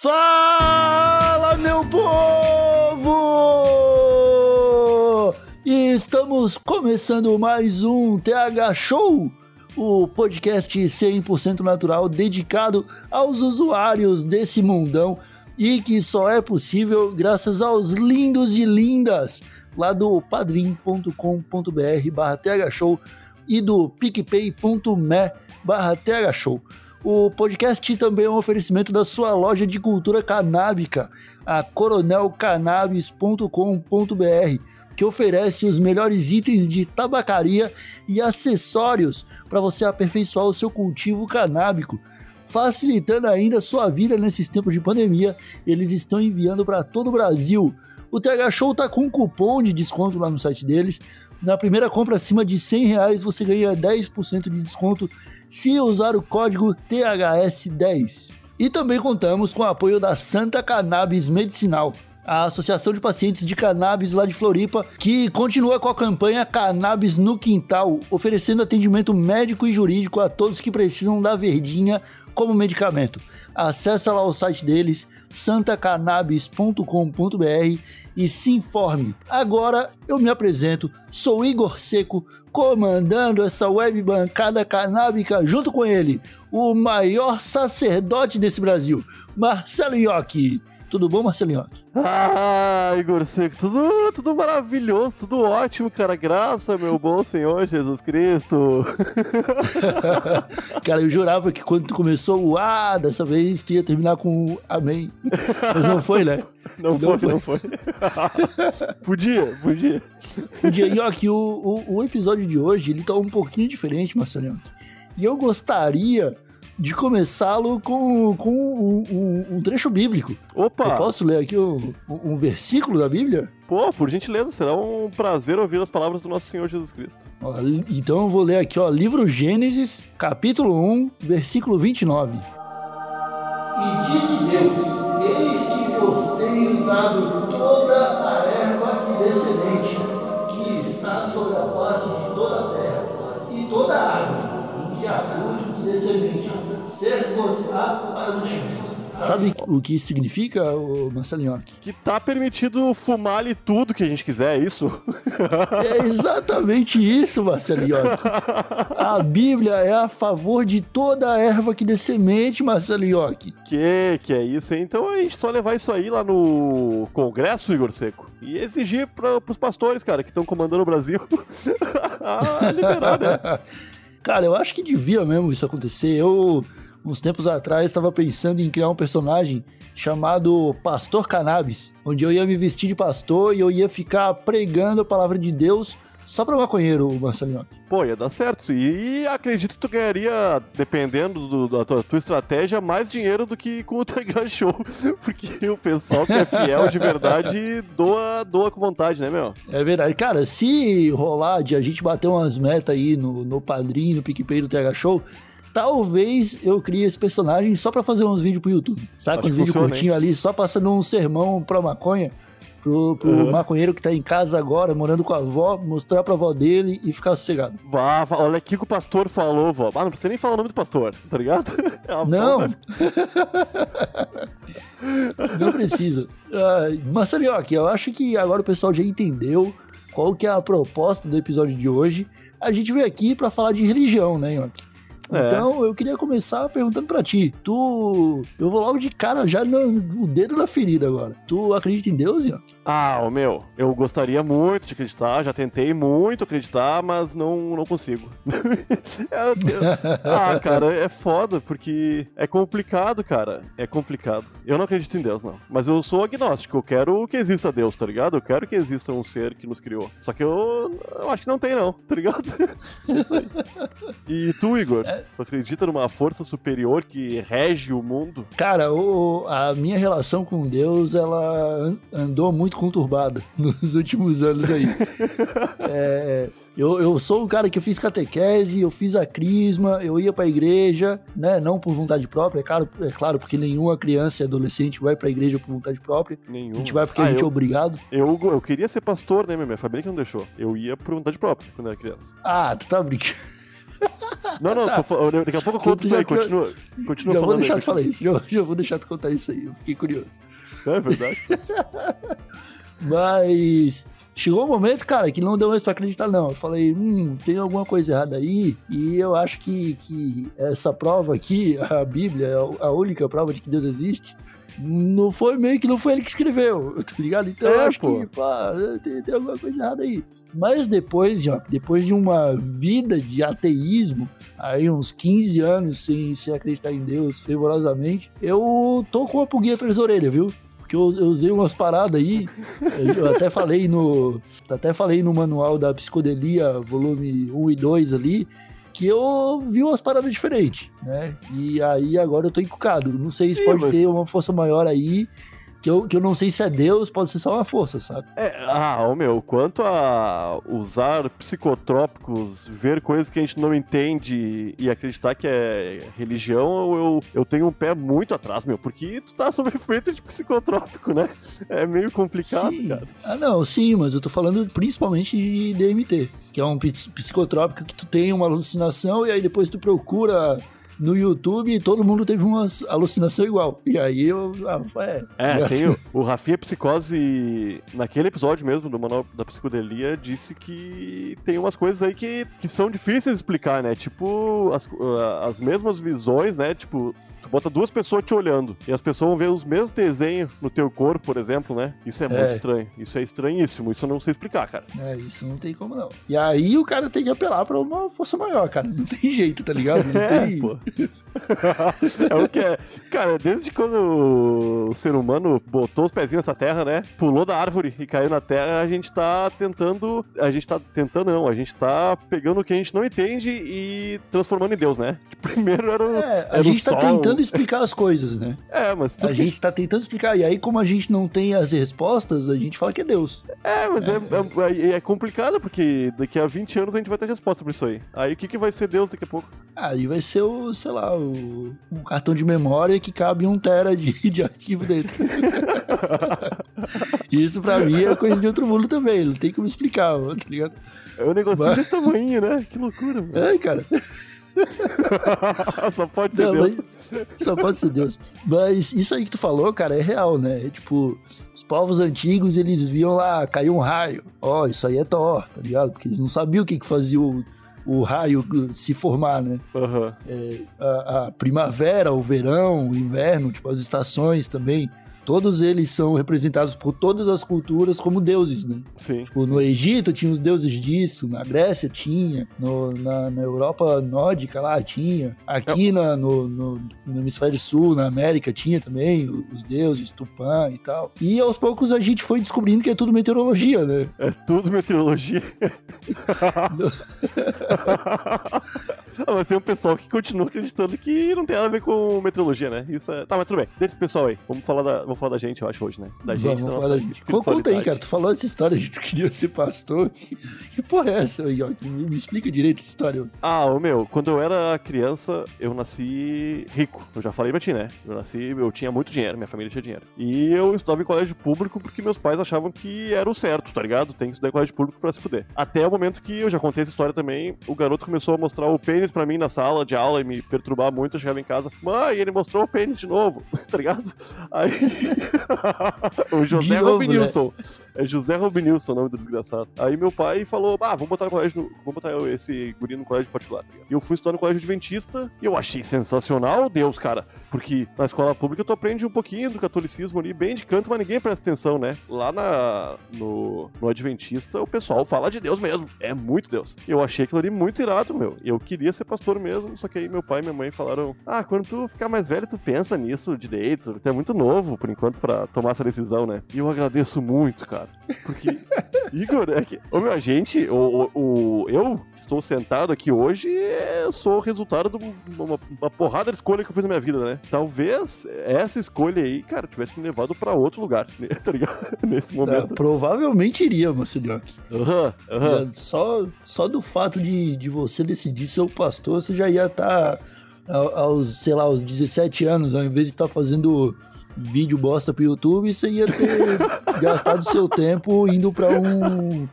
Fala, meu povo! E estamos começando mais um TH Show, o podcast 100% natural dedicado aos usuários desse mundão e que só é possível graças aos lindos e lindas lá do padrim.com.br barra thshow e do picpay.me barra thshow. O podcast também é um oferecimento da sua loja de cultura canábica, a coronelcannabis.com.br, que oferece os melhores itens de tabacaria e acessórios para você aperfeiçoar o seu cultivo canábico. Facilitando ainda a sua vida nesses tempos de pandemia, eles estão enviando para todo o Brasil. O TH Show tá com um cupom de desconto lá no site deles. Na primeira compra acima de 100 reais você ganha 10% de desconto se usar o código THS10. E também contamos com o apoio da Santa Cannabis Medicinal, a Associação de Pacientes de Cannabis lá de Floripa, que continua com a campanha Cannabis no Quintal, oferecendo atendimento médico e jurídico a todos que precisam da verdinha como medicamento. Acesse lá o site deles, santacannabis.com.br e se informe. Agora eu me apresento, sou Igor Seco, comandando essa web bancada canábica junto com ele, o maior sacerdote desse Brasil, Marcelo Iocchi. Tudo bom, Marcelo Iocchi? Ah, Igor Seco, tudo, tudo maravilhoso, tudo ótimo, cara. Graça, meu bom Senhor Jesus Cristo. Cara, eu jurava que quando tu começou o A dessa vez, tu ia terminar com o Amém. Mas não foi, né? Não, Não foi, não foi. podia, podia. Podia, Iocchi, o, o, o episódio de hoje, ele tá um pouquinho diferente, Marcelo Iocchi. E eu gostaria de começá-lo com, com um, um- um trecho bíblico. Eu Opa, posso ler aqui um, um versículo da Bíblia? pô, por gentileza, será um prazer ouvir as palavras do nosso Senhor Jesus Cristo. Ó, então eu vou ler aqui, ó, livro Gênesis, capítulo 1, versículo 29. E disse Deus: Eis que vos tenho dado para o. Sabe o que isso significa, ô Marcelo Nhoque? Que tá permitido fumar ali tudo que a gente quiser, é isso? É exatamente isso, Marcelo Iocchi. A Bíblia é a favor de toda a erva que dê semente, Marcelo Iocchi. que, que é isso, hein? Então a gente só levar isso aí lá no Congresso, Igor Seco, e exigir pra, pros pastores, cara, que estão comandando o Brasil, ah, liberar, né? Cara, eu acho que devia mesmo isso acontecer. Eu, uns tempos atrás, estava pensando em criar um personagem chamado Pastor Cannabis, onde eu ia me vestir de pastor e eu ia ficar pregando a palavra de Deus só pra maconheiro, Marcelo Iocchi. Pô, ia dar certo. E, acredito que tu ganharia, dependendo do- da tua, tua estratégia, mais dinheiro do que com o TH Show. Porque o pessoal que é fiel de verdade doa, doa com vontade, né, meu? É verdade. Cara, se rolar de a gente bater umas metas aí no, no Padrim, no PicPay do TH Show, talvez eu crie esse personagem só pra fazer uns vídeos pro YouTube. Sabe? Acho Uns vídeos curtinhos ali, só passando um sermão pra maconha. Pro, pro Uhum. maconheiro que tá em casa agora, morando com a avó, mostrar pra avó dele e ficar sossegado. Vá, vá, olha aqui que o pastor falou, vó. Ah, não precisa nem falar o nome do pastor, tá ligado? É uma Não. Não precisa. Uh, Iocchi, eu acho que agora o pessoal já entendeu qual que é a proposta do episódio de hoje. A gente veio aqui pra falar de religião, né, Iocchi? É. Então, eu queria começar perguntando pra ti. Tu. Eu vou logo de cara já no, no dedo na ferida agora. Tu acredita em Deus, Iocchi? Ah, o meu, eu gostaria muito de acreditar, já tentei muito acreditar, mas não, não consigo. Ah, cara, é foda, porque é complicado, cara. É complicado. Eu não acredito em Deus, não. Mas eu sou agnóstico, eu quero que exista Deus, tá ligado? Eu quero que exista um ser que nos criou. Só que eu, eu acho que não tem, não, tá ligado? É isso aí. E tu, Igor? É, Tu acredita numa força superior que rege o mundo? cara, o- a minha relação com Deus, ela an- andou muito conturbada nos últimos anos aí. É, eu, eu sou um cara que eu fiz catequese, eu fiz a crisma, eu ia pra igreja, né? Não por vontade própria, é claro, é claro porque nenhuma criança e adolescente vai pra igreja por vontade própria. Nenhum. A gente vai porque Ah, a gente é eu, obrigado. eu, eu queria ser pastor, né? Minha família que não deixou. Eu ia por vontade própria quando era criança. Ah, tu tá brincando. Não, não, tô fa- daqui a pouco eu conto isso aí. Continua, continua já vou falando deixar aí. tu falar isso. Já, já vou deixar tu contar isso aí. Eu fiquei curioso. É verdade. Mas chegou um momento, cara, que não deu mais pra acreditar, não. Eu falei, hum, tem alguma coisa errada aí. E eu acho que, que essa prova aqui, a Bíblia, é a única prova de que Deus existe. Não foi meio que não foi ele que escreveu, tá ligado? Então eu É, acho pô. que, pá, tem, tem alguma coisa errada aí. Mas depois, já, depois de uma vida de ateísmo, aí uns 15 anos sem, sem acreditar em Deus fervorosamente, eu tô com uma pulguinha atrás da orelha, viu? Porque eu, eu usei umas paradas aí, eu até falei no. Até falei no manual da psicodelia, volume 1 e 2 ali, que eu vi umas paradas diferentes, né? E aí agora eu tô encucado. Não sei se Sim, pode mas- ter uma força maior aí. Que eu, que eu não sei se é Deus, pode ser só uma força, sabe? É, ah, ô meu, quanto a usar psicotrópicos, ver coisas que a gente não entende e acreditar que é religião, eu, eu tenho um pé muito atrás, meu, porque tu tá sob efeito de psicotrópico, né? É meio complicado, sim. cara. Ah, não, sim, mas eu tô falando principalmente de DMT, que é um ps- psicotrópico que tu tem uma alucinação e aí depois tu procura no YouTube todo mundo teve uma alucinação igual. E aí eu. Ah, é. É, tem o, o Rafinha Psicose, naquele episódio mesmo do Manual da Psicodelia, disse que tem umas coisas aí que, que são difíceis de explicar, né? Tipo, as, ah, as mesmas visões, né? Tipo, tu bota duas pessoas te olhando e as pessoas vão ver os mesmos desenhos no teu corpo, por exemplo, né? Isso é muito É. estranho. Isso é estranhíssimo. Isso eu não sei explicar, cara. É, isso não tem como não. E aí o cara tem que apelar pra uma força maior, cara. Não tem jeito, tá ligado? Não É, tem. pô. é o que é. Cara, desde quando o ser humano botou os pezinhos nessa terra, né? Pulou da árvore e caiu na terra, a gente tá tentando. A gente tá tentando, não. A gente tá pegando o que a gente não entende e transformando em Deus, né? Primeiro era o. É, a era o gente tá sol. tentando explicar as coisas, né? É, mas A gente tá tentando explicar. E aí, como a gente não tem as respostas, a gente fala que é Deus. É, mas é, é, é complicado, porque daqui a 20 anos a gente vai ter resposta pra isso aí. Aí o que, que vai ser Deus daqui a pouco? Aí vai ser o, sei lá, o, um cartão de memória que cabe um tera de, de arquivo dentro. Isso pra mim é coisa de outro mundo também, não tem como explicar, ó, tá ligado? É um negocinho Mas- desse tamanho, né? Que loucura, mano. É, cara. Só pode ser Não, Deus. mas só pode ser Deus. Mas isso aí que tu falou, cara, é real, né? É tipo, os povos antigos, eles viam lá, caiu um raio. Ó, isso aí é Thor, tá ligado? Porque eles não sabiam o que, que fazia o, o raio se formar, né? Aham. a, a primavera, o verão, o inverno, tipo, as estações também. Todos eles são representados por todas as culturas como deuses, né? Sim. Tipo, no Egito tinha os deuses disso, na Grécia tinha, no- na, na Europa nórdica lá tinha, aqui na- no, no, no hemisfério sul, na América tinha também os deuses, Tupã e tal. E aos poucos a gente foi descobrindo que é tudo meteorologia, né? É tudo meteorologia. Ah, mas tem um pessoal que continua acreditando que não tem nada a ver com meteorologia, né? Isso é... Tá, mas tudo bem. Deixa esse pessoal aí. Vamos falar da, vamos falar da gente, eu acho, hoje, né? Da gente, Vamos da falar nossa da gente. Conta aí, cara. Tu falou essa história de que tu queria ser pastor. Que, porra é essa? Me, me explica direito essa história. Ah, ô meu, quando eu era criança, eu nasci rico. Eu já falei pra ti, né? Eu nasci, eu tinha muito dinheiro, minha família tinha dinheiro. E eu estudava em colégio público porque meus pais achavam que era o certo, tá ligado? Tem que estudar em colégio público pra se fuder. Até o momento que eu já contei essa história também, o garoto começou a mostrar o pênis pra mim na sala de aula e me perturbar muito. Eu chegava em casa, mãe, ele mostrou o pênis de novo, tá ligado? Aí. o José Robinilson. É José Robinilson o nome do desgraçado. Aí meu pai falou: Ah, vamos botar no colégio, no- vamos botar esse guri no colégio particular. E eu fui estudar no colégio adventista e eu achei sensacional, Deus, cara. Porque na escola pública tu aprende um pouquinho do catolicismo ali, bem de canto, mas ninguém presta atenção, né? Lá na, no, no adventista o pessoal fala de Deus mesmo. É muito Deus. Eu achei aquilo ali muito irado, meu. Eu queria ser pastor mesmo, só que aí meu pai e minha mãe falaram: Ah, quando tu ficar mais velho, tu pensa nisso direito. Tu é muito novo, por enquanto, pra tomar essa decisão, né? E eu agradeço muito, cara. Porque, Igor, é que, ô meu, a gente, o, o, eu estou sentado aqui hoje, é, eu sou o resultado de uma, uma porrada de escolha que eu fiz na minha vida, né? Talvez essa escolha aí, cara, tivesse me levado pra outro lugar, né? tá ligado? Nesse É, momento. provavelmente iria, Marcelioque. Aham, aham. Só, só do fato de, de você decidir ser o pastor, você já ia estar aos, sei lá, aos 17 anos, ao invés de estar fazendo vídeo bosta pro YouTube, você ia ter gastado seu tempo indo pra um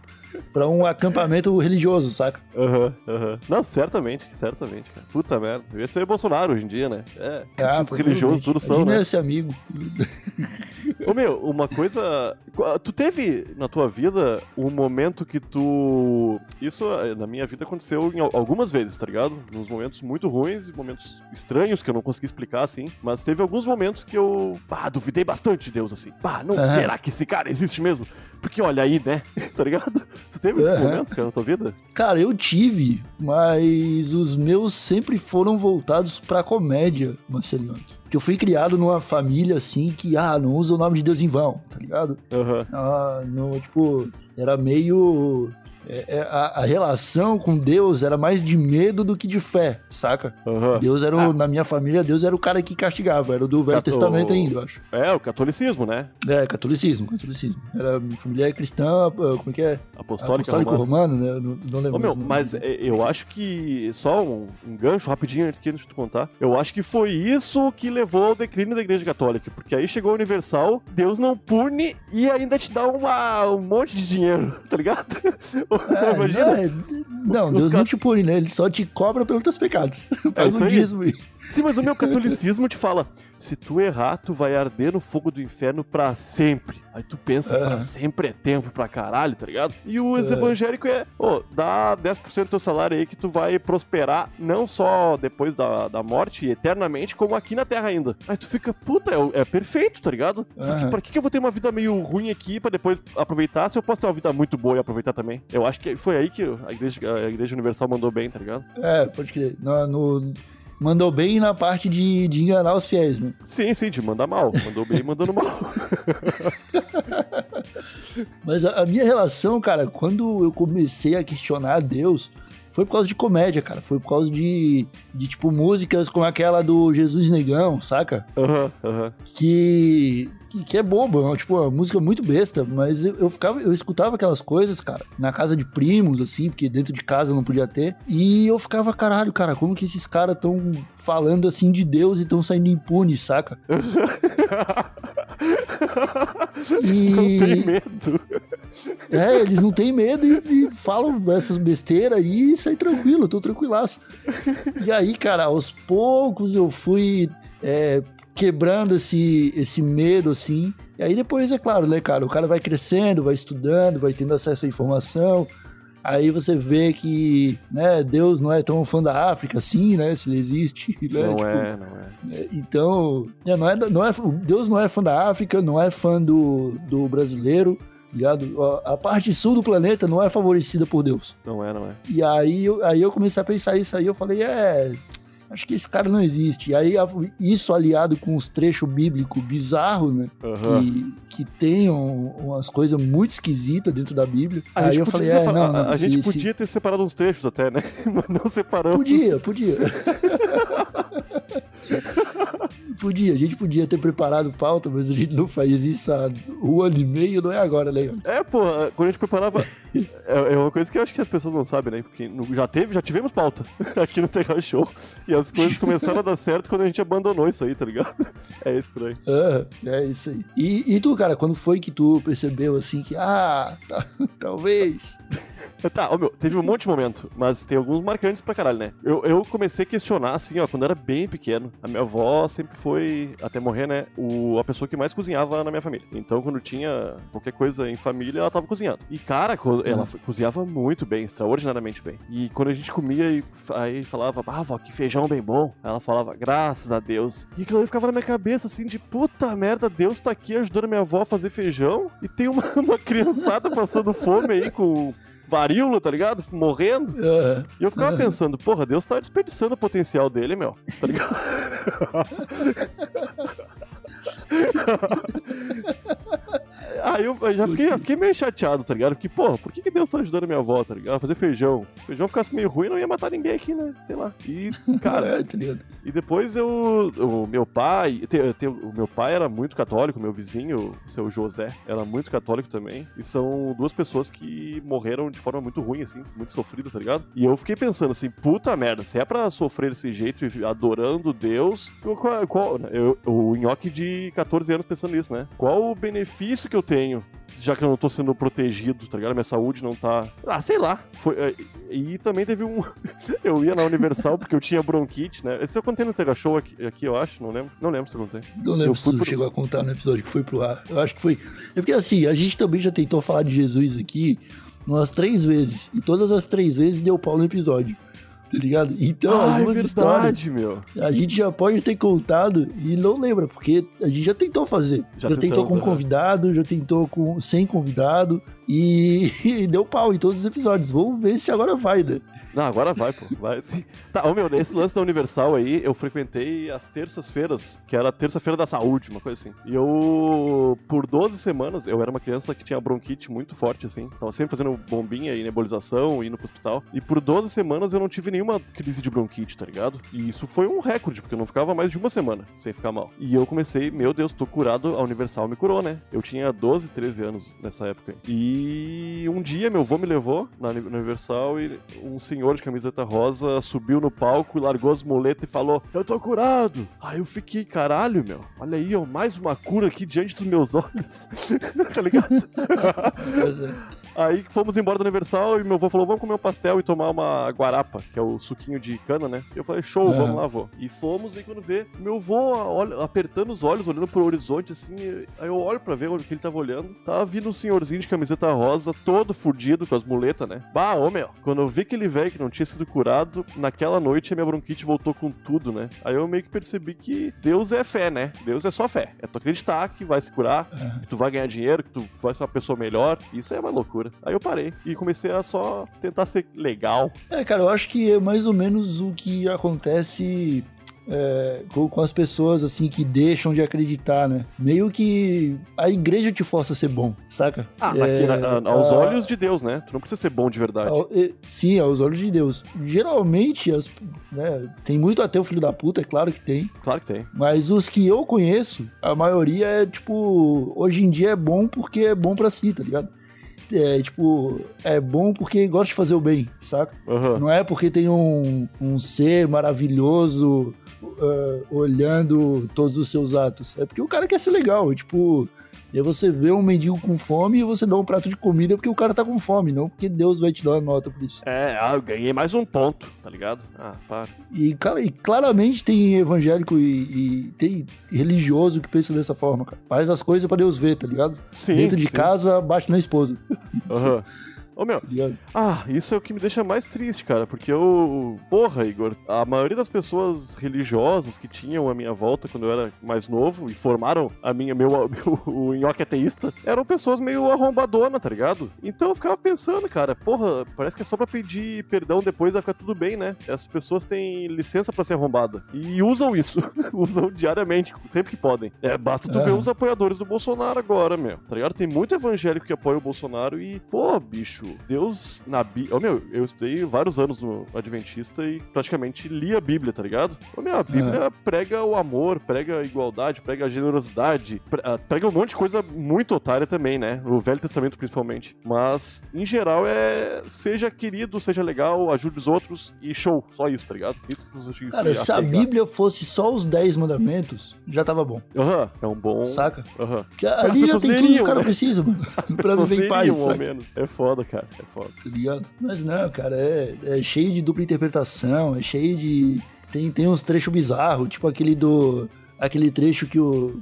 para um acampamento religioso, saca? Aham, aham. Não, certamente, certamente, cara. Puta merda. Eu ia ser Bolsonaro hoje em dia, né? É, os religiosos tudo são, né? esse amigo. Ô meu, uma coisa. Tu teve na tua vida um momento que tu. Isso eh, na minha vida aconteceu algumas vezes, tá ligado? Nos momentos muito ruins e momentos estranhos que eu não consegui explicar assim. Mas teve alguns momentos que eu. Ah, duvidei bastante de Deus, assim. Pá, não, Aham. será que esse cara existe mesmo? Porque olha aí, né? tá ligado? Tu teve esses momentos, cara, na tua vida? Cara, eu tive, mas os meus sempre foram voltados pra comédia, Marcelinho. Que eu fui criado numa família assim que, ah, não usa o nome de Deus em vão, tá ligado? Aham. Ah, no, tipo, era meio. É- é, a, a relação com Deus era mais de medo do que de fé, saca? Aham. Deus era, o, na minha família, Deus era o cara que castigava, era do Velho Cato- Testamento ainda, eu acho. É, o catolicismo, né? É, catolicismo, catolicismo. Era, minha família é cristã, ah, como é que é? Apostólica, Apostólico romano, né? Não, não lembro. Ô, meu, o mas é, eu acho que. Só um, um gancho rapidinho aqui antes de tu contar. Eu acho que foi isso que levou ao declínio da Igreja Católica. Porque aí chegou a Universal, Deus não pune e ainda te dá uma, um monte de dinheiro, tá ligado? É, Imagina. Não, é- não, Deus não caras- te pune, né? Ele só te cobra pelos teus pecados. Faz isso um dízimo aí. Sim, mas o meu catolicismo te fala: se tu errar, tu vai arder no fogo do inferno pra sempre. Aí tu pensa, pra Aham. sempre é tempo pra caralho, tá ligado? E o É. evangélico é, ô, dá 10% do teu salário aí que tu vai prosperar não só depois da, da morte eternamente, como aqui na terra ainda. Aí tu fica, puta, é, é perfeito, tá ligado? Porque, Aham. pra que, que eu vou ter uma vida meio ruim aqui pra depois aproveitar se eu posso ter uma vida muito boa e aproveitar também? Eu acho que foi aí que a Igreja, a igreja Universal mandou bem, tá ligado? É, pode crer. No, no- mandou bem na parte de, de enganar os fiéis, né? Sim, sim, de mandar mal. Mandou bem mandando mal. Mas a, a minha relação, cara, quando eu comecei a questionar Deus, foi por causa de comédia, cara. Foi por causa de, de tipo, músicas como aquela do Jesus Negão, saca? Aham, aham. que, que, que é boba, é tipo, uma música muito besta, mas eu, eu ficava, eu escutava aquelas coisas, cara, na casa de primos, assim, porque dentro de casa não podia ter, e eu ficava, caralho, cara, como que esses caras tão falando assim de Deus e tão saindo impunes, saca? E- Não tem medo. É, eles não têm medo e, e falam essas besteiras e sai tranquilo, tô tranquilaço. E aí, cara, aos poucos eu fui é, quebrando esse, esse medo, assim. E aí depois, é claro, né, cara, o cara vai crescendo, vai estudando, vai tendo acesso à informação. Aí você vê que, né, Deus não é tão fã da África assim, né, se ele existe, né? Não tipo, é, não é. é, Então, é, não é, não é, Deus não é fã da África, não é fã do, do brasileiro, ligado? A, parte sul do planeta não é favorecida por Deus. Não é, não é. E aí, aí eu comecei a pensar isso aí, eu falei, é, acho que esse cara não existe. E aí isso aliado com os trechos bíblicos bizarros, né? Aham. Que, que tem um- umas coisas muito esquisitas dentro da Bíblia. A aí gente eu podia falei, é, não, não, a- a gente podia ter separado uns trechos até, né? Mas não separamos. Podia, podia. podia, a gente podia ter preparado pauta, mas a gente não faz isso há um ano e meio, não é agora, né? É, pô, quando a gente preparava. É é uma coisa que eu acho que as pessoas não sabem, né? Porque já teve, já tivemos pauta aqui no Terra Show. E as coisas começaram a dar certo quando a gente abandonou isso aí, tá ligado? É estranho. É, é isso aí. E, e tu, cara, quando foi que tu percebeu assim que, ah, tá- talvez. Tá, ó, meu, teve um monte de momento, mas tem alguns marcantes pra caralho, né? Eu, eu comecei a questionar, assim, ó, quando eu era bem pequeno. A minha avó sempre foi, até morrer, né, o, a pessoa que mais cozinhava na minha família. Então, quando tinha qualquer coisa em família, ela tava cozinhando. E, cara, co- ela cozinhava muito bem, extraordinariamente bem. E quando a gente comia, e aí falava, ah, vó, que feijão bem bom. Ela falava, graças a Deus. E aquilo aí ficava na minha cabeça, assim, de puta merda, Deus tá aqui ajudando a minha avó a fazer feijão. E tem uma, uma criançada passando fome aí com varíola, tá ligado? Morrendo. É, E eu ficava pensando, porra, Deus tá desperdiçando o potencial dele, meu. Tá ligado? Aí eu, já fiquei, já fiquei meio chateado, tá ligado? Porque, porra, por que, que Deus tá ajudando a minha avó, tá ligado? A fazer feijão. Se o feijão ficasse meio ruim, não ia matar ninguém aqui, né? Sei lá. E, cara, É, tá ligado? e depois eu. O meu pai. te- te- o meu pai era muito católico, meu vizinho, o seu José, era muito católico também. E são duas pessoas que morreram de forma muito ruim, assim, muito sofrida, tá ligado? E eu fiquei pensando assim, puta merda, se é pra sofrer desse jeito e adorando Deus, qual, qual- eu, o nhoque de 14 anos pensando nisso, né? Qual o benefício que eu tenho? Já que eu não tô sendo protegido, tá ligado? Minha saúde não tá. Ah, sei lá. Foi, é, e também teve um. eu ia na Universal porque eu tinha bronquite, né? Esse eu contei no Tega Show aqui, aqui, eu acho, não lembro. Não lembro se eu contei. Não lembro Eu se tu pro- chegou a contar no episódio que foi pro ar. Eu acho que foi. É porque assim, a gente também já tentou falar de Jesus aqui umas três vezes. E todas as três vezes deu pau no episódio. Tá ligado? Então, ah, é verdade, meu. a gente já pode ter contado e não lembra, porque a gente já tentou fazer. Já Já, tentou tentamos, com né? convidado, já tentou com sem convidado e, e deu pau em todos os episódios. Vamos ver se agora vai, né? Não, agora vai, pô. Vai sim. Tá, ô meu, nesse lance da Universal aí, eu frequentei as terças-feiras, que era a terça-feira da saúde, uma coisa assim. E eu, por 12 semanas, eu era uma criança que tinha bronquite muito forte, assim. Tava sempre fazendo bombinha e nebulização, indo pro hospital. E por 12 semanas eu não tive nenhuma crise de bronquite, tá ligado? E isso foi um recorde, porque eu não ficava mais de uma semana sem ficar mal. E eu comecei, meu Deus, tô curado, a Universal me curou, né? Eu tinha 12, 13 anos nessa época. E um dia meu avô me levou na Uni- na Universal e um senhor de camiseta rosa subiu no palco, largou as muletas e falou: Eu tô curado! Aí eu fiquei, caralho, meu, olha aí, ó, mais uma cura aqui diante dos meus olhos. tá ligado? Aí fomos embora do Universal e meu avô falou: vamos comer um pastel e tomar uma guarapa, que é o suquinho de cana, né? E eu falei, show, Aham. vamos lá, vô. E fomos, e quando vê, meu avô olha- apertando os olhos, olhando pro horizonte assim. Aí eu olho pra ver o que ele tava olhando. Tava vindo um senhorzinho de camiseta rosa, todo fudido com as muletas, né? Bah, ô meu. Quando eu vi aquele velho que não tinha sido curado, naquela noite a minha bronquite voltou com tudo, né? Aí eu meio que percebi que Deus é fé, né? Deus é só fé. É tu acreditar que vai se curar, que tu vai ganhar dinheiro, que tu vai ser uma pessoa melhor. Isso é uma loucura. Aí eu parei e comecei a só tentar ser legal. É, cara, eu acho que é mais ou menos o que acontece é, com, com as pessoas, assim, que deixam de acreditar, né? Meio que a igreja te força a ser bom, saca? Ah, É, na- na- aos a- olhos de Deus, né? Tu não precisa ser bom de verdade. ao- é, Sim, aos olhos de Deus. Geralmente, as- né, tem muito ateu filho da puta, é claro que tem. Claro que tem. Mas os que eu conheço, a maioria é tipo. Hoje em dia é bom porque é bom pra si, tá ligado? É tipo, é bom porque gosta de fazer o bem, saca? Aham. Não é porque tem um, um ser maravilhoso ah, olhando todos os seus atos. É porque o cara quer ser legal. Tipo, e aí você vê um mendigo com fome e você dá um prato de comida porque o cara tá com fome, não porque Deus vai te dar uma nota por isso. É, ah, eu ganhei mais um ponto, tá ligado? Ah, para. E, cara, e claramente tem evangélico e, e tem religioso que pensa dessa forma, cara. Faz as coisas pra Deus ver, tá ligado? Sim. Dentro de sim. casa, bate na esposa, Aham. Ô meu, ah, isso é o que me deixa mais triste, cara, porque eu. Porra, Igor, a maioria das pessoas religiosas que tinham a minha volta quando eu era mais novo e formaram a minha, meu, meu o nhoque ateísta eram pessoas meio arrombadona, tá ligado? Então eu ficava pensando, cara, porra, parece que é só pra pedir perdão depois vai ficar tudo bem, né? Essas pessoas têm licença pra ser arrombada e usam isso, usam diariamente, sempre que podem. É, basta tu ver Aham. os apoiadores do Bolsonaro agora, meu. Tá ligado? Tem muito evangélico que apoia o Bolsonaro e, pô, bicho, Deus na Bíblia. Ô, meu, eu estudei vários anos no Adventista e praticamente li a Bíblia, tá ligado? Ô, meu, a Bíblia prega o amor, prega a igualdade, prega a generosidade, ah, prega um monte de coisa muito otária também, né? O Velho Testamento principalmente. Mas, em geral, é seja querido, seja legal, ajude os outros e show. Só isso, tá ligado? Isso que você Cara, se a. Bíblia fosse só os 10 mandamentos, já tava bom, Aham, é um bom. saca? Aham. As ali já tem tudo que leriam, o cara né? precisa, mano. pra Pessoas viver em paz, leriam, saca? menos. É foda, cara. É foda. tá ligado? Mas não, cara, é, é cheio de dupla interpretação, é cheio de. Tem, tem uns trechos bizarros, tipo aquele do. Aquele trecho que o.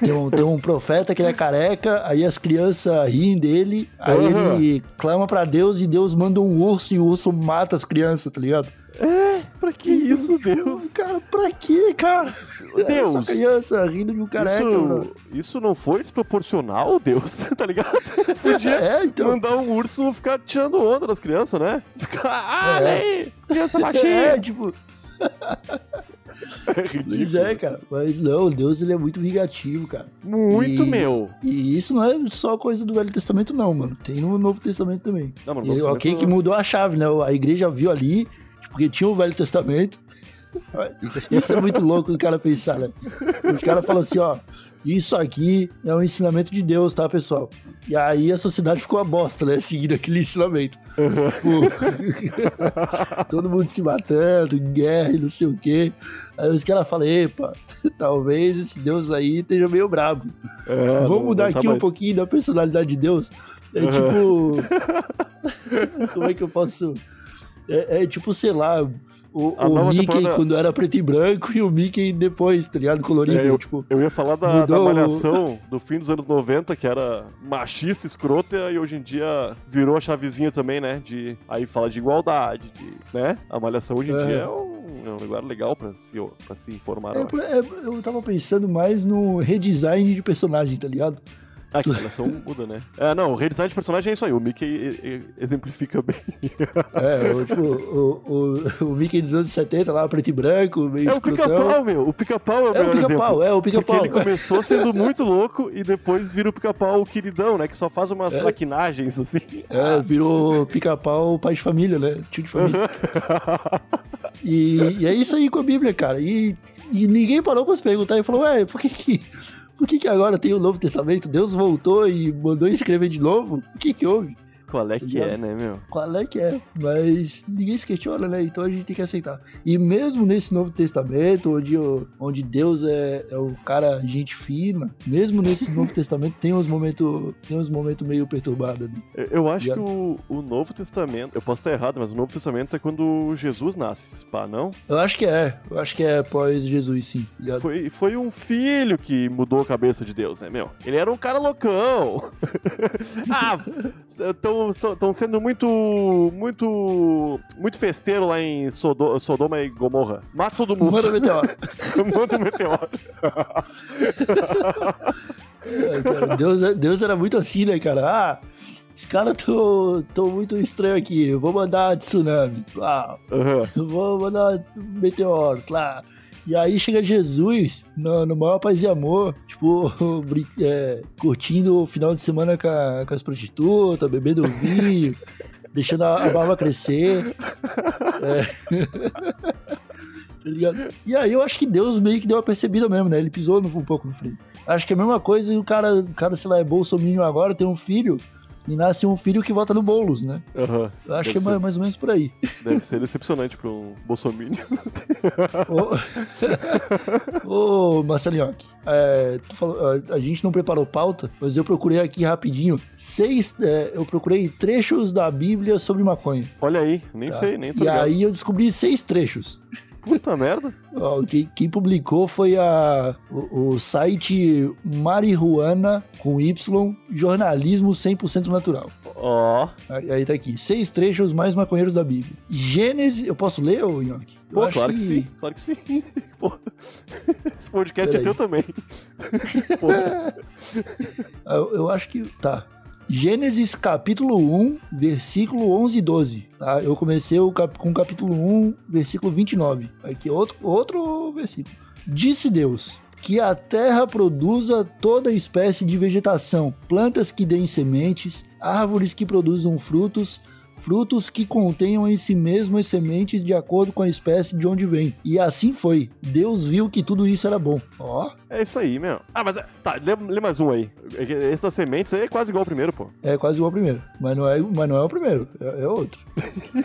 Tem um, tem um profeta que ele é careca, aí as crianças riem dele, aí Aham. ele clama pra Deus e Deus manda um urso e o urso mata as crianças, tá ligado? Pra que isso, Deus? Cara, pra quê, cara? Deus. Essa criança rindo de um careca, mano. Isso, isso não foi desproporcional, Deus? tá ligado? Podia É, então. mandar um urso ficar tirando onda das crianças, né? Ficar, ah, É. aí, criança baixinha. É, tipo. É ridículo. Pois é, cara. Mas não, Deus ele é muito vingativo, cara. Muito, E- meu. E isso não é só coisa do Velho Testamento, não, mano. Tem no Novo Testamento também. Não, mano, E, Testamento ok, que mudou a chave, né? A igreja viu ali, tipo, porque tinha o Velho Testamento. Isso é muito louco o cara pensar, né? Os caras falam assim, ó, isso aqui é um ensinamento de Deus, tá, pessoal? E aí a sociedade ficou uma bosta, né? Seguindo aquele ensinamento. Tipo, todo mundo se matando, guerra e não sei o quê. Aí os caras falam, epa, talvez esse Deus aí esteja meio brabo. É, Vamos mudar tá aqui um mais. pouquinho da personalidade de Deus. É tipo. Como é que eu posso. É, é tipo, sei lá, o, A o Mickey temporada- quando era preto e branco e o Mickey depois, tá ligado? Colorido. É, eu- tipo, Eu ia falar da, da Mudou malhação do fim dos anos 90, que era machista, escrota, e hoje em dia virou a chavezinha também, né? De aí fala de igualdade, de, né? A malhação hoje em É. dia é um, é um lugar legal pra se, pra se informar. é, eu é, eu tava pensando mais no redesign de personagem, tá ligado? Ah, que a malhação muda, né? É, não, o redesign de personagem é isso aí. O Mickey e- e- exemplifica bem. É, o, tipo, o, o, o Mickey dos anos 70 lá, preto e branco, meio É o pica-pau, meu. O pica-pau é o É o melhor pica-pau, exemplo. é o Porque pica-pau. ele começou sendo muito louco e depois vira o pica-pau queridão, né? Que só faz umas É. traquinagens, assim. É, virou pica-pau pai de família, né? Tio de família. E, e é isso aí com a Bíblia, cara. E, e ninguém parou pra se perguntar e falou, ué, por que que, por que que agora tem o Novo Testamento? Deus voltou e mandou escrever de novo? O que que houve? Qual é que é, né, meu? Qual é que é? Mas ninguém se questiona, né? Então a gente tem que aceitar. E mesmo nesse Novo Testamento, onde, onde Deus é, é o cara gente fina, mesmo nesse Novo Testamento tem uns momentos tem uns momentos meio perturbados. Né? Eu- Eu acho Ligado? que o, o Novo Testamento, eu posso estar errado, mas o Novo Testamento é quando Jesus nasce, pá, não? Eu acho que é. Eu acho que é pós Jesus, sim. ligado? Foi, foi um filho que mudou a cabeça de Deus, né, meu? Ele era um cara loucão. ah, estão sendo muito, muito, muito festeiro lá em Sodo- Sodoma e Gomorra. Mata todo mundo. Manda meteoro. Manda um meteoro. É, cara, Deus, Deus era muito assim, né, cara? Ah, os caras tão, tão muito estranho aqui. Eu vou mandar tsunami. Eu vou mandar meteoro, lá. E aí chega Jesus, no, no maior paz e amor, tipo, é, curtindo o final de semana com, a- com as prostitutas, bebendo vinho, deixando a, a barba crescer. É. Tá ligado? E aí eu acho que Deus meio que deu uma percebida mesmo, né? Ele pisou um pouco no freio. Acho que é a mesma coisa e o cara, o cara, sei lá, é bolsominion agora, tem um filho, e nasce um filho que vota no Boulos, né? Aham. Eu acho Deve que é ser. mais, mais ou menos por aí. Deve ser decepcionante para um bolsominion. Ô, Ô, Marcelinhoque, é, falou- a, a gente não preparou pauta, mas eu procurei aqui rapidinho seis. é, eu procurei trechos da Bíblia sobre maconha. Olha aí, nem tá? sei, nem tô E ligado. aí eu descobri seis trechos. Puta merda. Ó, quem, quem publicou foi a, o, o site Marihuana com Y, jornalismo 100% natural. Ó. Aí, aí tá aqui, seis trechos mais maconheiros da Bíblia. Gênesis, eu posso ler, ô Nhoque? Eu Pô, claro que... sim, claro que sim. Pô. Esse podcast Peraí. é teu também. Pô. Eu, eu acho que. Tá. Gênesis capítulo 1, versículo 11 e 12. Tá? Eu comecei cap- com capítulo 1, versículo 29. Aqui, outro, outro versículo. Disse Deus: Que a terra produza toda espécie de vegetação, plantas que deem sementes, árvores que produzam frutos, frutos que contenham em si mesmo as sementes de acordo com a espécie de onde vem. E assim foi. Deus viu que tudo isso era bom. Ó, É isso aí, meu. Ah, mas tá, lê, lê mais um aí. Esse das sementes aí é quase igual ao primeiro, pô. É quase igual ao primeiro. Mas não é, mas não é o primeiro, é, é outro.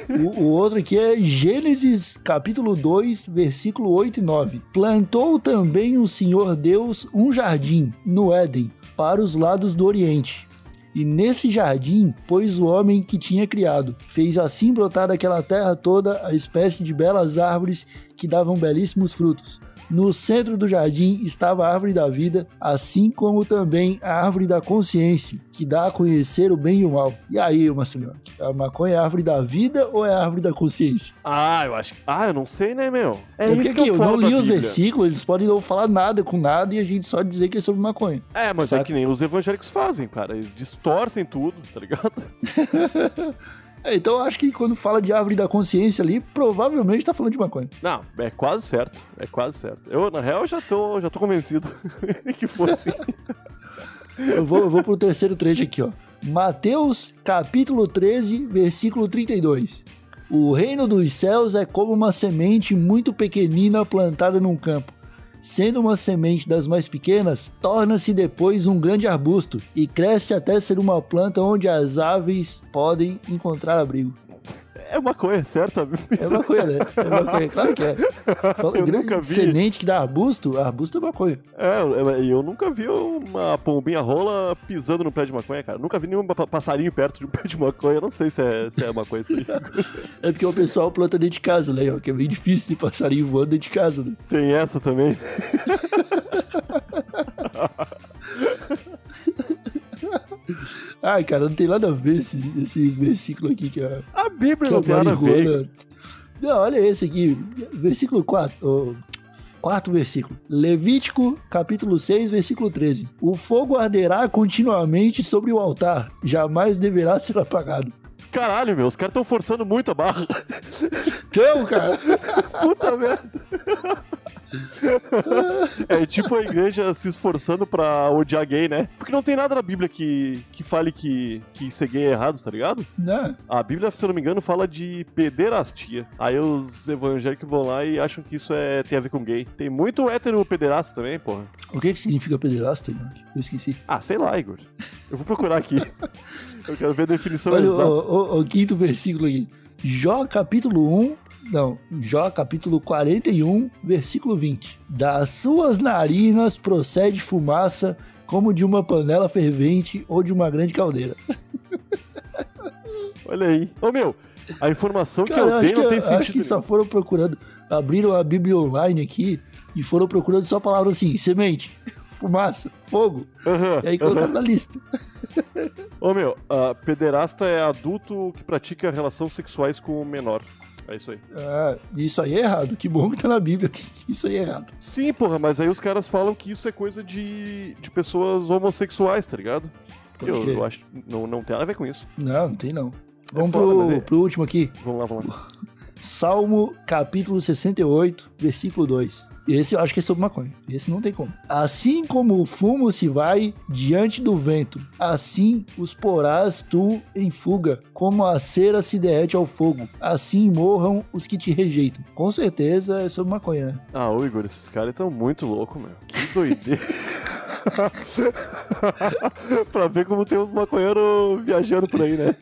o, o outro aqui é Gênesis capítulo 2, versículo 8 e 9. Plantou também o Senhor Deus um jardim no Éden, para os lados do Oriente. E nesse jardim pôs o homem que tinha criado. Fez assim brotar daquela terra toda a espécie de belas árvores que davam belíssimos frutos. No centro do jardim estava a árvore da vida, assim como também a árvore da consciência, que dá a conhecer o bem e o mal. E aí, Marcelinho, a maconha é a árvore da vida ou é a árvore da consciência? Ah, eu acho que. Ah, eu não sei, né, meu? É Porque isso que eu eu não li os Bíblia. versículos, eles podem não falar nada com nada e a gente só dizer que é sobre maconha. É, mas é Saca? que nem os evangélicos fazem, cara. Eles distorcem tudo, tá ligado? É, então eu acho que quando fala de árvore da consciência ali, provavelmente tá falando de maconha. Não, é quase certo. É quase certo. Eu, na real, já tô, já tô convencido que foi assim. Eu vou, eu vou pro terceiro trecho aqui, ó. Mateus, capítulo 13, versículo 32. O reino dos céus é como uma semente muito pequenina plantada num campo. Sendo uma semente das mais pequenas, torna-se depois um grande arbusto e cresce até ser uma planta onde as aves podem encontrar abrigo. É maconha, certo? É maconha, né? É maconha, claro que é. Fala, Eu nunca vi. semente que dá arbusto, arbusto é maconha. É, eu- eu nunca vi uma pombinha rola pisando no pé de maconha, cara. Nunca vi nenhum pa- passarinho perto de um pé de maconha. Eu não sei se é, se é maconha isso aí. É porque o pessoal planta dentro de casa, né? Que é bem difícil de passarinho voando dentro de casa, né? Tem essa também. Ai, cara, não tem nada a ver esses, esses versículos aqui que a, A Bíblia não tem nada a ver. Não, olha esse aqui, versículo 4. ó, quarto versículo. Levítico, capítulo 6, versículo 13. O fogo arderá continuamente sobre o altar, jamais deverá ser apagado. Caralho, meu, os caras estão forçando muito a barra. Então, cara, Puta merda. É tipo a igreja se esforçando pra odiar gay, né? Porque não tem nada na Bíblia que, que fale que, que ser gay é errado, tá ligado? né? A Bíblia, se eu não me engano, fala de pederastia. Aí os evangélicos vão lá e acham que isso é, tem a ver com gay. Tem muito hétero pederasta também, porra. O que que significa pederasta, York? Eu esqueci. Ah, sei lá, Igor. Eu vou procurar aqui. Eu quero ver a definição Olha exata. o, o- o quinto versículo aqui. Jó capítulo 1, não, Jó capítulo 41, versículo 20. Das suas narinas procede fumaça como de uma panela fervente ou de uma grande caldeira. Olha aí. Ô, meu, a informação que Cara, eu acho tenho que, não tem acho sentido. que só foram procurando, abriram a Bíblia online aqui e foram procurando só palavras assim, semente, fumaça, fogo, Aham, e aí colocaram na lista. Ô, meu, a pederasta é adulto que pratica relações sexuais com o menor. É isso aí. Ah, isso aí é errado, que bom que tá na Bíblia, isso aí é errado. Sim, porra, mas aí os caras falam que isso é coisa de, de pessoas homossexuais, tá ligado? Eu, eu acho não, não tem nada a ver com isso. Não, não tem não. Vamos foda, pro, é- pro último aqui. Vamos lá, vamos lá. Salmo capítulo 68, versículo 2. Esse eu acho que é sobre maconha. Esse não tem como. Assim como o fumo se vai diante do vento, assim os porás tu em fuga, como a cera se derrete ao fogo, assim morram os que te rejeitam. Com certeza é sobre maconha, né? Ah, ô Igor, esses caras estão muito loucos, meu. Que doideira. pra ver como tem uns maconheiros viajando por aí, né?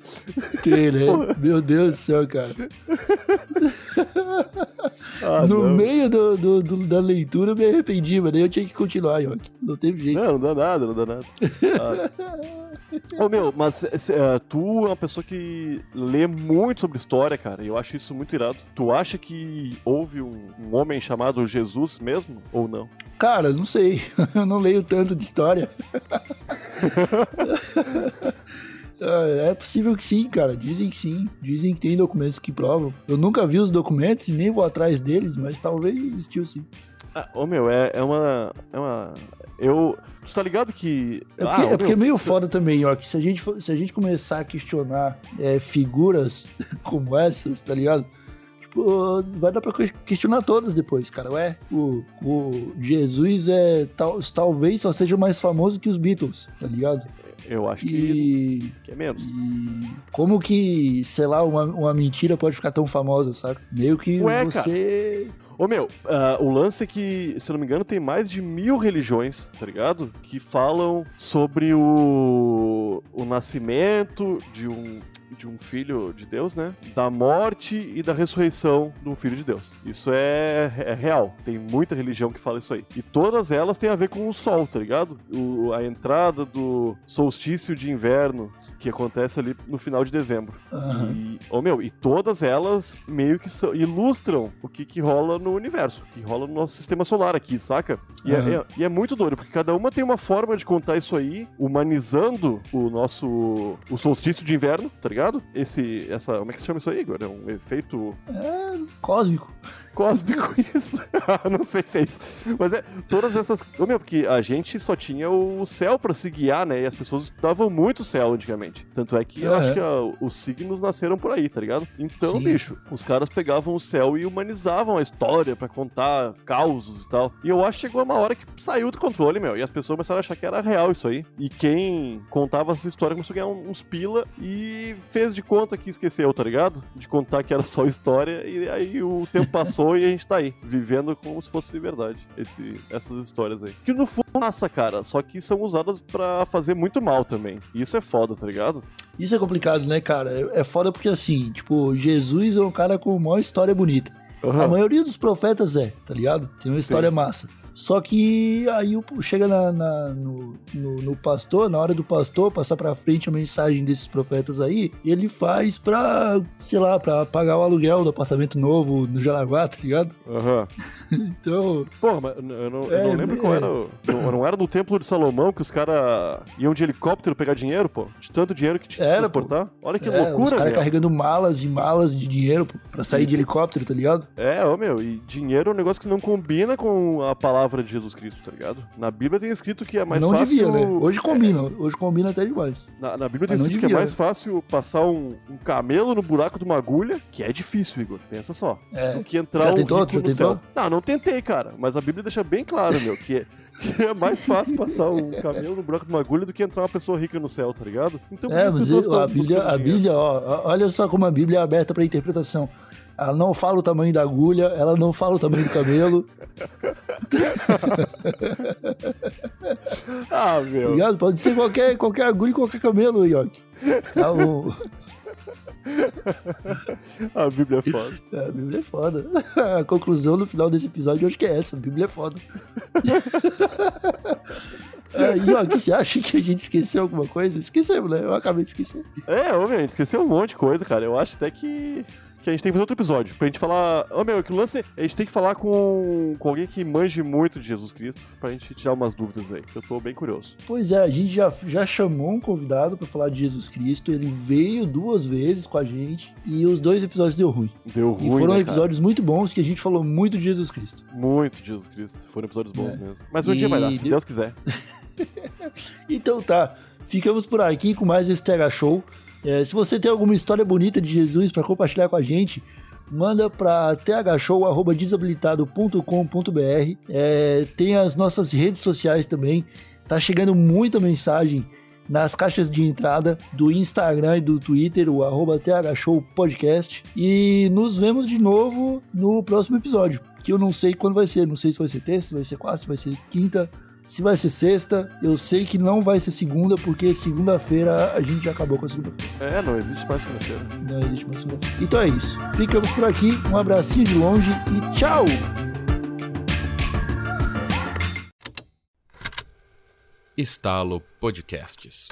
Tem, né? Meu Deus do céu, cara. Ah, no não. meio do, do- do- da leitura eu me arrependi, mas daí eu tinha que continuar, Yoki. Não teve jeito. Não, não dá nada, não dá nada. Ah. Ô meu, mas eh, tu é uma pessoa que lê muito sobre história, cara, e eu acho isso muito irado. Tu acha que houve um, um homem chamado Jesus mesmo, ou não? Cara, não sei. Eu não leio tanto de história. Ah, É possível que sim, cara. Dizem que sim. Dizem que tem documentos que provam. Eu nunca vi os documentos e nem vou atrás deles, mas talvez existiu sim. Ah, ô meu, é, é uma. É uma. Eu. Tu tá ligado que. É Ah, porque, ô, é porque é meu, meio cê- foda também, ó, que se a gente, se a gente começar a questionar é, figuras como essas, tá ligado? Tipo, vai dar pra que- questionar todas depois, cara. Ué, o, o Jesus é tal, talvez só seja mais famoso que os Beatles, tá ligado? Eu acho que, E, que é menos. e como que, sei lá, uma, uma mentira pode ficar tão famosa, sabe? Meio que Ué, você. Ô meu, ah, o lance é que, se eu não me engano, tem mais de mil religiões, tá ligado? Que falam sobre o, o nascimento de um, de um filho de Deus, né? Da morte e da ressurreição de um filho de Deus. Isso é, é real. Tem muita religião que fala isso aí. E todas elas têm a ver com o sol, tá ligado? O- a entrada do solstício de inverno, que acontece ali no final de dezembro. Aham. E, ô meu, e todas elas meio que são- ilustram o que, que rola no universo, o que rola no nosso sistema solar aqui, saca? E, é, Aham. é- e é muito doido, porque cada uma tem uma forma de contar isso aí, humanizando o nosso o solstício de inverno, tá ligado? Esse, essa, como é que se chama isso aí, Igor? É um efeito Cósmico. Cósmico isso. não sei se é isso. Mas é, todas essas. Meu, porque a gente só tinha o céu pra se guiar, né? E as pessoas estudavam muito o céu antigamente. Tanto é que eu É, acho que a- os signos nasceram por aí, tá ligado? Então, Sim. bicho, os caras pegavam o céu e humanizavam a história pra contar causos e tal. E eu acho que chegou uma hora que saiu do controle, meu. E as pessoas começaram a achar que era real isso aí. E quem contava essa história começou a ganhar uns pila e fez de conta que esqueceu, tá ligado? De contar que era só história. E aí o tempo passou e a gente tá aí, vivendo como se fosse verdade. Esse, essas histórias aí. Que no fundo, massa, cara. Só que são usadas pra fazer muito mal também. E isso é foda, tá ligado? Isso é complicado, né, cara? É foda porque, assim, tipo, Jesus é um cara com uma história bonita. A Aham. maioria dos profetas é, tá ligado? Tem uma história massa. Só que aí o- chega na, na- no, no- no pastor, na hora do pastor passar pra frente a mensagem desses profetas aí, ele faz pra, sei lá, pra pagar o aluguel do apartamento novo no Jaraguá, tá ligado? Aham. Então, Pô, mas eu não, eu não É, lembro qual é. era. o- Não, não era do Templo de Salomão que os caras iam de helicóptero pegar dinheiro, pô? De tanto dinheiro que tinha que Era, pô. transportar? Olha que é, os loucura, caras meu. carregando malas e malas de dinheiro pô, pra sair de helicóptero, tá ligado? É, ô meu, e dinheiro é um negócio que não combina com a palavra de Jesus Cristo, tá ligado? Na Bíblia tem escrito que é mais não fácil. devia, né? Hoje combina, hoje combina até demais. Na, na Bíblia tem escrito que é devia, mais né? fácil passar um, um camelo no buraco de uma agulha, que é difícil, Igor. Pensa só. É. Do que entrar Já um tentou? rico Já no tentou? céu. Não, não tentei, cara. Mas a Bíblia deixa bem claro, meu, que é, que é mais fácil passar um camelo no buraco de uma agulha do que entrar uma pessoa rica no céu, tá ligado? Então É, as mas pessoas a Bíblia, a? Bíblia, ó, ó, olha só como a Bíblia é aberta para interpretação. Ela não fala o tamanho da agulha, ela não fala o tamanho do cabelo, Ah, tá meu. ligado? Pode ser qualquer, qualquer agulha e qualquer cabelo, Yoki. Tá, o- A Bíblia é foda. a Bíblia é foda. A conclusão no final desse episódio eu acho que é essa, a Bíblia é foda. É, Yoki, você acha que a gente esqueceu alguma coisa? Esquecemos, né? Eu acabei de esquecer. É, meu, a gente esqueceu um monte de coisa, cara. Eu acho até que. Que a gente tem que fazer outro episódio. Pra gente falar. Ô meu, que lance. A gente tem que falar com, com alguém que manje muito de Jesus Cristo. Pra gente tirar umas dúvidas aí. Que eu tô bem curioso. Pois é, a gente já, já chamou um convidado pra falar de Jesus Cristo. Ele veio duas vezes com a gente e os dois episódios deu ruim. Deu E ruim. foram né, episódios muito bons que a gente falou muito de Jesus Cristo. Muito de Jesus Cristo. Foram episódios bons É. mesmo. Mas um E dia vai dar, se deu- Deus quiser. Então tá, ficamos por aqui com mais esse TH Show. É, se você tem alguma história bonita de Jesus pra compartilhar com a gente, manda pra thshow.desabilitado.com.br. É, tem as nossas redes sociais também. Tá chegando muita mensagem nas caixas de entrada do Instagram e do Twitter, o arroba thshowpodcast. E nos vemos de novo no próximo episódio, que eu não sei quando vai ser. Não sei se vai ser terça, se vai ser quarta, se vai ser quinta. Se vai ser sexta, eu sei que não vai ser segunda, porque segunda-feira a gente já acabou com a segunda-feira. É, não existe mais segunda-feira. Não existe mais segunda-feira. Então é isso. Ficamos por aqui. Um abracinho de longe e tchau! Estalo Podcasts.